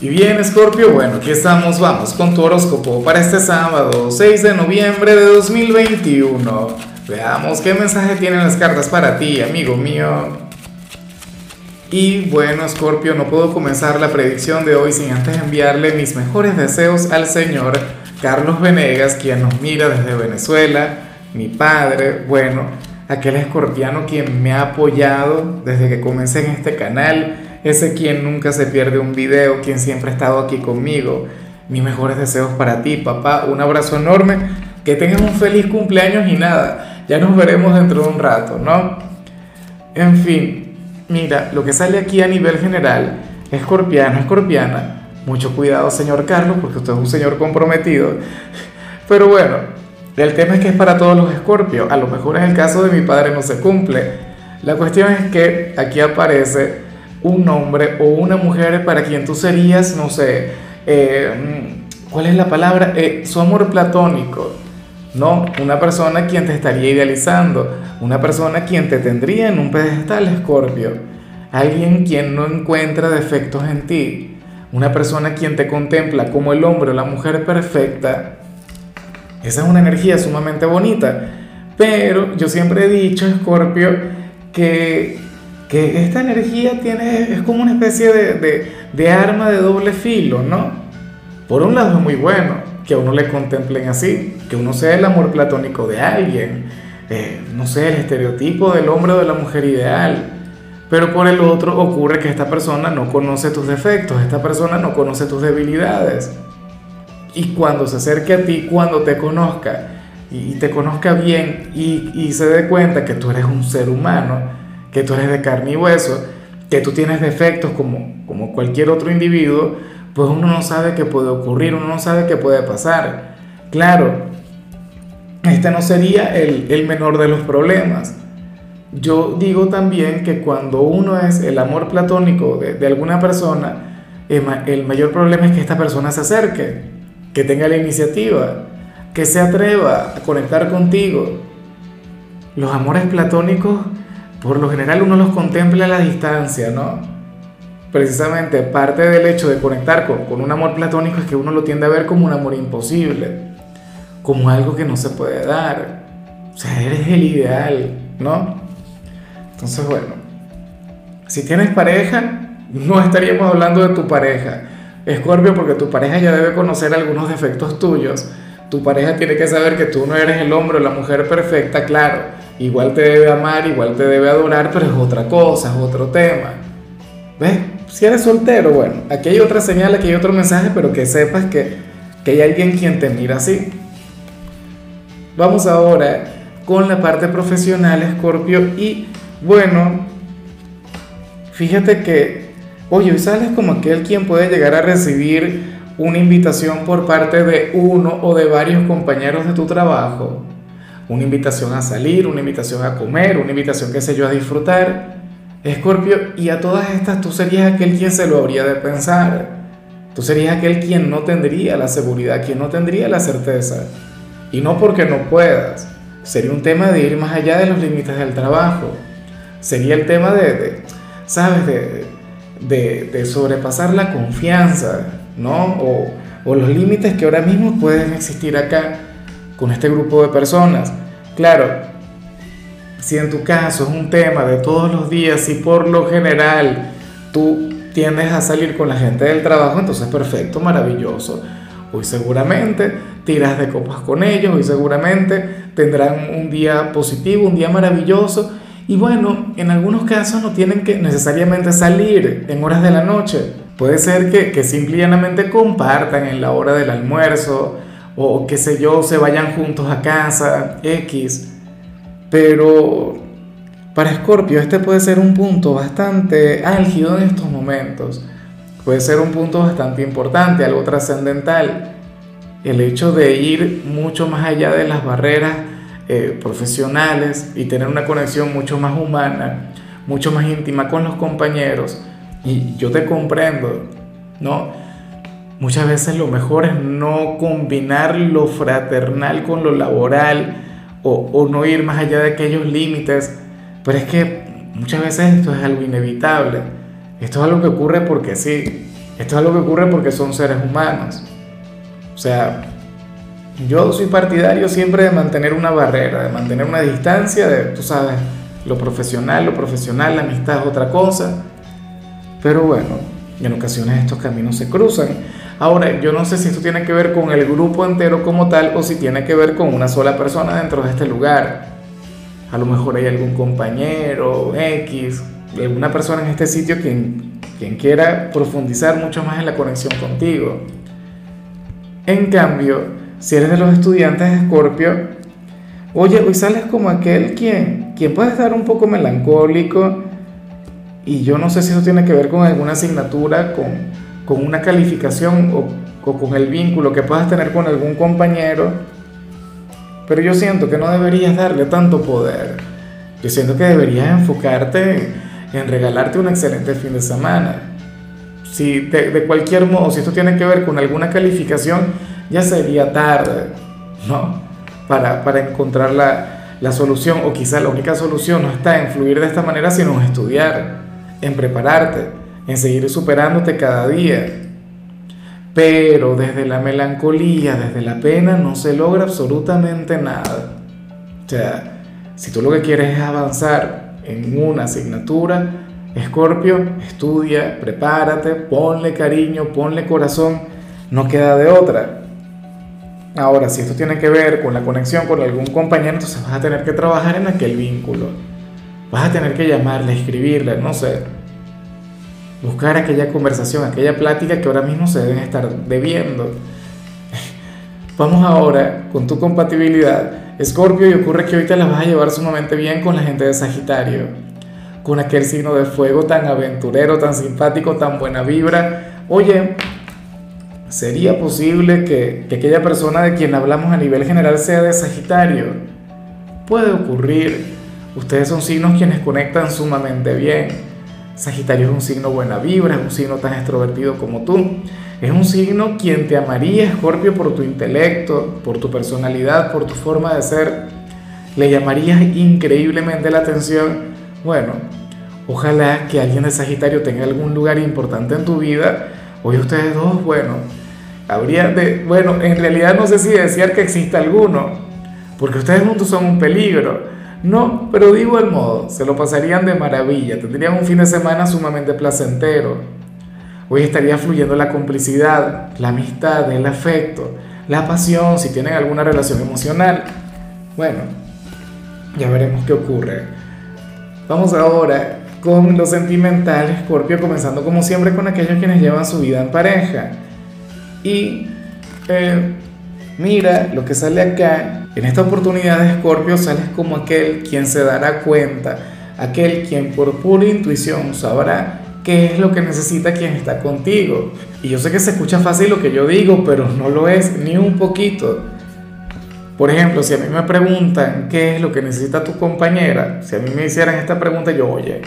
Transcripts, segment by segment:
Y bien, Scorpio, bueno, aquí estamos, vamos con tu horóscopo para este sábado, 6 de noviembre de 2021. Veamos qué mensaje tienen las cartas para ti, amigo mío. Y bueno, Scorpio, no puedo comenzar la predicción de hoy sin antes enviarle mis mejores deseos al señor Carlos Venegas, quien nos mira desde Venezuela, mi padre, bueno, aquel escorpiano quien me ha apoyado desde que comencé en este canal ese quien nunca se pierde un video, quien siempre ha estado aquí conmigo. Mis mejores deseos para ti, papá. Un abrazo enorme. Que tengas un feliz cumpleaños y nada. Ya nos veremos dentro de un rato, ¿no? En fin, mira, lo que sale aquí a nivel general, escorpiano, escorpiana. Mucho cuidado, señor Carlos, porque usted es un señor comprometido. Pero bueno, el tema es que es para todos los escorpios. A lo mejor en el caso de mi padre no se cumple. La cuestión es que aquí aparece un hombre o una mujer para quien tú serías, no sé, eh, ¿cuál es la palabra? Eh, su amor platónico, ¿no? Una persona quien te estaría idealizando, una persona quien te tendría en un pedestal, Escorpio, alguien quien no encuentra defectos en ti, una persona quien te contempla como el hombre o la mujer perfecta. Esa es una energía sumamente bonita, pero yo siempre he dicho, Escorpio, que que esta energía tiene, es como una especie de, arma de doble filo, ¿no? Por un lado es muy bueno que a uno le contemplen así, que uno sea el amor platónico de alguien, eh, no sé, el estereotipo del hombre o de la mujer ideal. Pero por el otro ocurre que esta persona no conoce tus defectos, esta persona no conoce tus debilidades. Y cuando se acerque a ti, cuando te conozca y te conozca bien y se dé cuenta que tú eres un ser humano, que tú eres de carne y hueso, que tú tienes defectos como, como cualquier otro individuo, pues uno no sabe qué puede ocurrir, uno no sabe qué puede pasar. Claro, este no sería el, el menor de los problemas. Yo digo también que cuando uno es el amor platónico de, de alguna persona, el mayor problema es que esta persona se acerque, que tenga la iniciativa, que se atreva a conectar contigo. Los amores platónicos por lo general uno los contempla a la distancia, ¿no? Precisamente parte del hecho de conectar con, un amor platónico es que uno lo tiende a ver como un amor imposible, como algo que no se puede dar. O sea, eres el ideal, ¿no? Entonces, bueno, si tienes pareja, no estaríamos hablando de tu pareja. Escorpio, porque tu pareja ya debe conocer algunos defectos tuyos. Tu pareja tiene que saber que tú no eres el hombre o la mujer perfecta, claro igual te debe amar, igual te debe adorar, pero es otra cosa, es otro tema. ¿Ves? Si eres soltero, bueno, aquí hay otra señal, aquí hay otro mensaje, pero que sepas que, que hay alguien quien te mira así. Vamos ahora con la parte profesional, Scorpio, y bueno, fíjate que, oye, hoy sales como aquel quien puede llegar a recibir una invitación por parte de uno o de varios compañeros de tu trabajo una invitación a salir, una invitación a comer, una invitación, qué sé yo, a disfrutar. Escorpio, y a todas estas tú serías aquel quien se lo habría de pensar. Tú serías aquel quien no tendría la seguridad, quien no tendría la certeza. Y no porque no puedas. Sería un tema de ir más allá de los límites del trabajo. Sería el tema de, ¿sabes? De, de, de, sobrepasar la confianza, ¿no? O, o los límites que ahora mismo pueden existir acá con este grupo de personas. Claro, si en tu caso es un tema de todos los días y por lo general tú tiendes a salir con la gente del trabajo, entonces perfecto, maravilloso. Hoy seguramente tiras de copas con ellos, hoy seguramente tendrán un día positivo, un día maravilloso. Y bueno, en algunos casos no tienen que necesariamente salir en horas de la noche. Puede ser que, que simplemente compartan en la hora del almuerzo, o qué sé yo, se vayan juntos a casa, X. Pero para Scorpio este puede ser un punto bastante álgido en estos momentos. Puede ser un punto bastante importante, algo trascendental. El hecho de ir mucho más allá de las barreras eh, profesionales y tener una conexión mucho más humana, mucho más íntima con los compañeros. Y yo te comprendo, ¿no? Muchas veces lo mejor es no combinar lo fraternal con lo laboral o, no ir más allá de aquellos límites. Pero es que muchas veces esto es algo inevitable. Esto es algo que ocurre porque sí. Esto es algo que ocurre porque son seres humanos. O sea, yo soy partidario siempre de mantener una barrera, de mantener una distancia, de, tú sabes, lo profesional, lo profesional, la amistad es otra cosa. Pero bueno, en ocasiones estos caminos se cruzan. Ahora, yo no sé si esto tiene que ver con el grupo entero como tal o si tiene que ver con una sola persona dentro de este lugar. A lo mejor hay algún compañero, X, alguna persona en este sitio quien, quien quiera profundizar mucho más en la conexión contigo. En cambio, si eres de los estudiantes de Escorpio, oye, hoy sales como aquel quien, quien puede estar un poco melancólico y yo no sé si eso tiene que ver con alguna asignatura, con, con una calificación o, con el vínculo que puedas tener con algún compañero, pero yo siento que no deberías darle tanto poder. Yo siento que deberías enfocarte en regalarte un excelente fin de semana. Si de, cualquier modo, si esto tiene que ver con alguna calificación, ya sería tarde, ¿no? Para, para encontrar la, la solución, o quizá la única solución no está en fluir de esta manera, sino en estudiar, en prepararte, en seguir superándote cada día. Pero desde la melancolía, desde la pena, no se logra absolutamente nada. O sea, si tú lo que quieres es avanzar en una asignatura, Escorpio, estudia, prepárate, ponle cariño, ponle corazón, no queda de otra. Ahora, si esto tiene que ver con la conexión con algún compañero, entonces vas a tener que trabajar en aquel vínculo. Vas a tener que llamarle, escribirle, no sé. Buscar aquella conversación, aquella plática que ahora mismo se deben estar debiendo. Vamos ahora con tu compatibilidad Escorpio, y ocurre que ahorita la vas a llevar sumamente bien con la gente de Sagitario, con aquel signo de fuego tan aventurero, tan simpático, tan buena vibra. Oye, ¿sería posible que, que aquella persona de quien hablamos a nivel general sea de Sagitario? Puede ocurrir. Ustedes son signos quienes conectan sumamente bien. Sagitario es un signo buena vibra, es un signo tan extrovertido como tú. Es un signo quien te amaría, Escorpio, por tu intelecto, por tu personalidad, por tu forma de ser. Le llamarías increíblemente la atención. Bueno, ojalá que alguien de Sagitario tenga algún lugar importante en tu vida. Hoy ustedes dos, bueno, habría de, bueno, en realidad no sé si decir que exista alguno, porque ustedes juntos son un peligro. No, pero de igual modo, se lo pasarían de maravilla, tendrían un fin de semana sumamente placentero. Hoy estaría fluyendo la complicidad, la amistad, el afecto, la pasión, si tienen alguna relación emocional. Bueno, ya veremos qué ocurre. Vamos ahora con lo sentimental, Scorpio, comenzando como siempre con aquellos quienes llevan su vida en pareja. Y eh, mira lo que sale acá. En esta oportunidad de Scorpio sales como aquel quien se dará cuenta, aquel quien por pura intuición sabrá qué es lo que necesita quien está contigo. Y yo sé que se escucha fácil lo que yo digo, pero no lo es ni un poquito. Por ejemplo, si a mí me preguntan qué es lo que necesita tu compañera, si a mí me hicieran esta pregunta, yo, oye,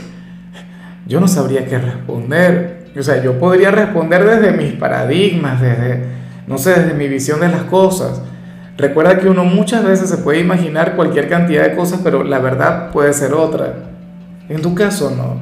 yo no sabría qué responder. O sea, yo podría responder desde mis paradigmas, desde, no sé, desde mi visión de las cosas. Recuerda que uno muchas veces se puede imaginar cualquier cantidad de cosas, pero la verdad puede ser otra. En tu caso, no.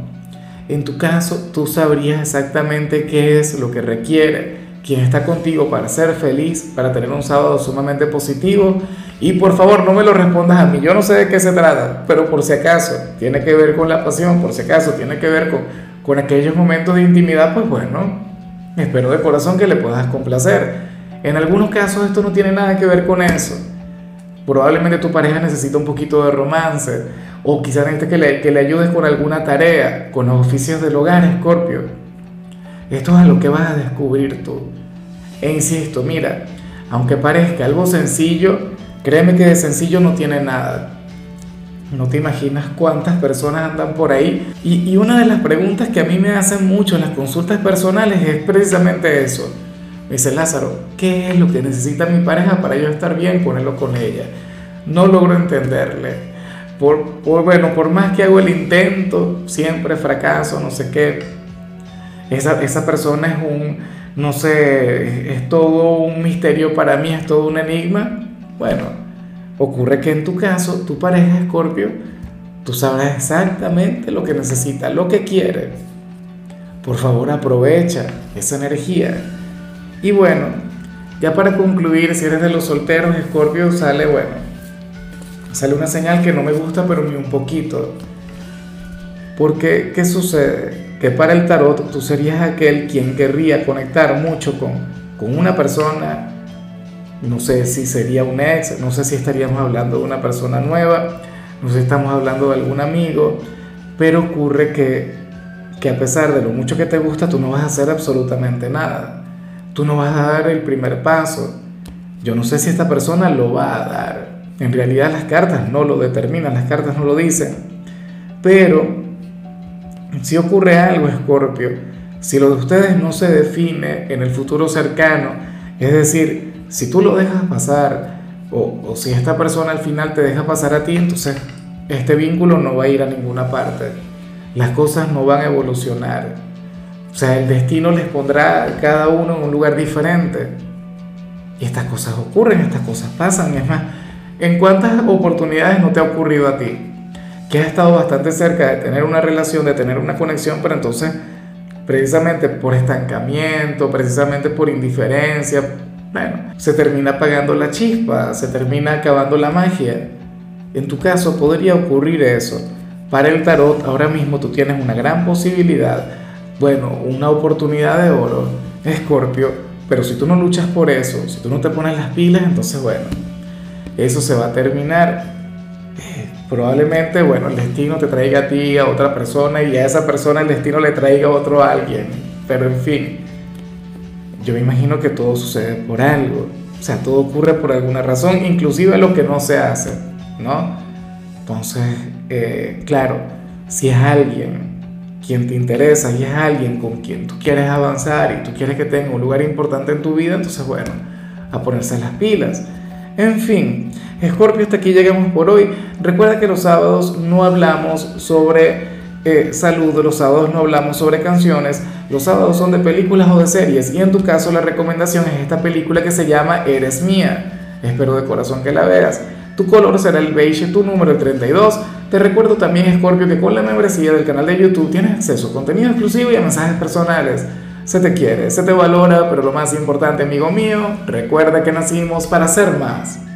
En tu caso, tú sabrías exactamente qué es lo que requiere quien está contigo para ser feliz, para tener un sábado sumamente positivo. Y por favor, no me lo respondas a mí. Yo no sé de qué se trata, pero por si acaso tiene que ver con la pasión, por si acaso tiene que ver con, con aquellos momentos de intimidad, pues bueno, espero de corazón que le puedas complacer. En algunos casos esto no tiene nada que ver con eso. Probablemente tu pareja necesita un poquito de romance o quizás necesites que le, que le ayudes con alguna tarea, con los oficios del hogar, Escorpio. Esto es lo que vas a descubrir tú. E insisto, mira, aunque parezca algo sencillo, créeme que de sencillo no tiene nada. No te imaginas cuántas personas andan por ahí. Y, y, una de las preguntas que a mí me hacen mucho en las consultas personales es precisamente eso. Dice Lázaro, ¿qué es lo que necesita mi pareja para yo estar bien con él o con ella? No logro entenderle por, bueno, por más que hago el intento, siempre fracaso, no sé qué. Esa, esa persona es un, no sé, es todo un misterio para mí, es todo un enigma. Bueno, ocurre que en tu caso, tu pareja Escorpio, tú sabrás exactamente lo que necesita, lo que quiere. por favor aprovecha esa energía. Y bueno, ya para concluir, si eres de los solteros, Escorpio sale, bueno, sale una señal que no me gusta, pero ni un poquito. Porque, ¿qué sucede? Que para el tarot tú serías aquel quien querría conectar mucho con, con una persona, no sé si sería un ex, no sé si estaríamos hablando de una persona nueva, no sé si estamos hablando de algún amigo, pero ocurre que, que a pesar de lo mucho que te gusta, tú no vas a hacer absolutamente nada tú no vas a dar el primer paso. Yo no sé si esta persona lo va a dar. En realidad las cartas no lo determinan, las cartas no lo dicen. Pero si ocurre algo, Escorpio, si lo de ustedes no se define en el futuro cercano, es decir, si tú lo dejas pasar, o, o si esta persona al final te deja pasar a ti, entonces este vínculo no va a ir a ninguna parte. Las cosas no van a evolucionar o sea, el destino les pondrá a cada uno en un lugar diferente. Y estas cosas ocurren, estas cosas pasan. Es más, ¿en cuántas oportunidades no te ha ocurrido a ti? Que has estado bastante cerca de tener una relación, de tener una conexión, pero entonces, precisamente por estancamiento, precisamente por indiferencia, bueno, se termina apagando la chispa, se termina acabando la magia. En tu caso podría ocurrir eso. Para el tarot, ahora mismo tú tienes una gran posibilidad bueno, una oportunidad de oro, Escorpio, pero si tú no luchas por eso, si tú no te pones las pilas, entonces bueno, eso se va a terminar. Eh, probablemente, bueno, el destino te traiga a ti, a otra persona, y a esa persona el destino le traiga a otro alguien. Pero en fin, yo me imagino que todo sucede por algo. O sea, todo ocurre por alguna razón, inclusive lo que no se hace, ¿no? Entonces, eh, claro, si es alguien quien te interesa y es alguien con quien tú quieres avanzar y tú quieres que tenga un lugar importante en tu vida, entonces bueno, a ponerse las pilas. En fin, Scorpio, hasta aquí llegamos por hoy. Recuerda que los sábados no hablamos sobre eh, salud, los sábados no hablamos sobre canciones, los sábados son de películas o de series y en tu caso la recomendación es esta película que se llama Eres Mía. Espero de corazón que la veas. Tu color será el beige, tu número el 32. Te recuerdo también, Scorpio, que con la membresía del canal de YouTube tienes acceso a contenido exclusivo y a mensajes personales. Se te quiere, se te valora, pero lo más importante, amigo mío, recuerda que nacimos para ser más.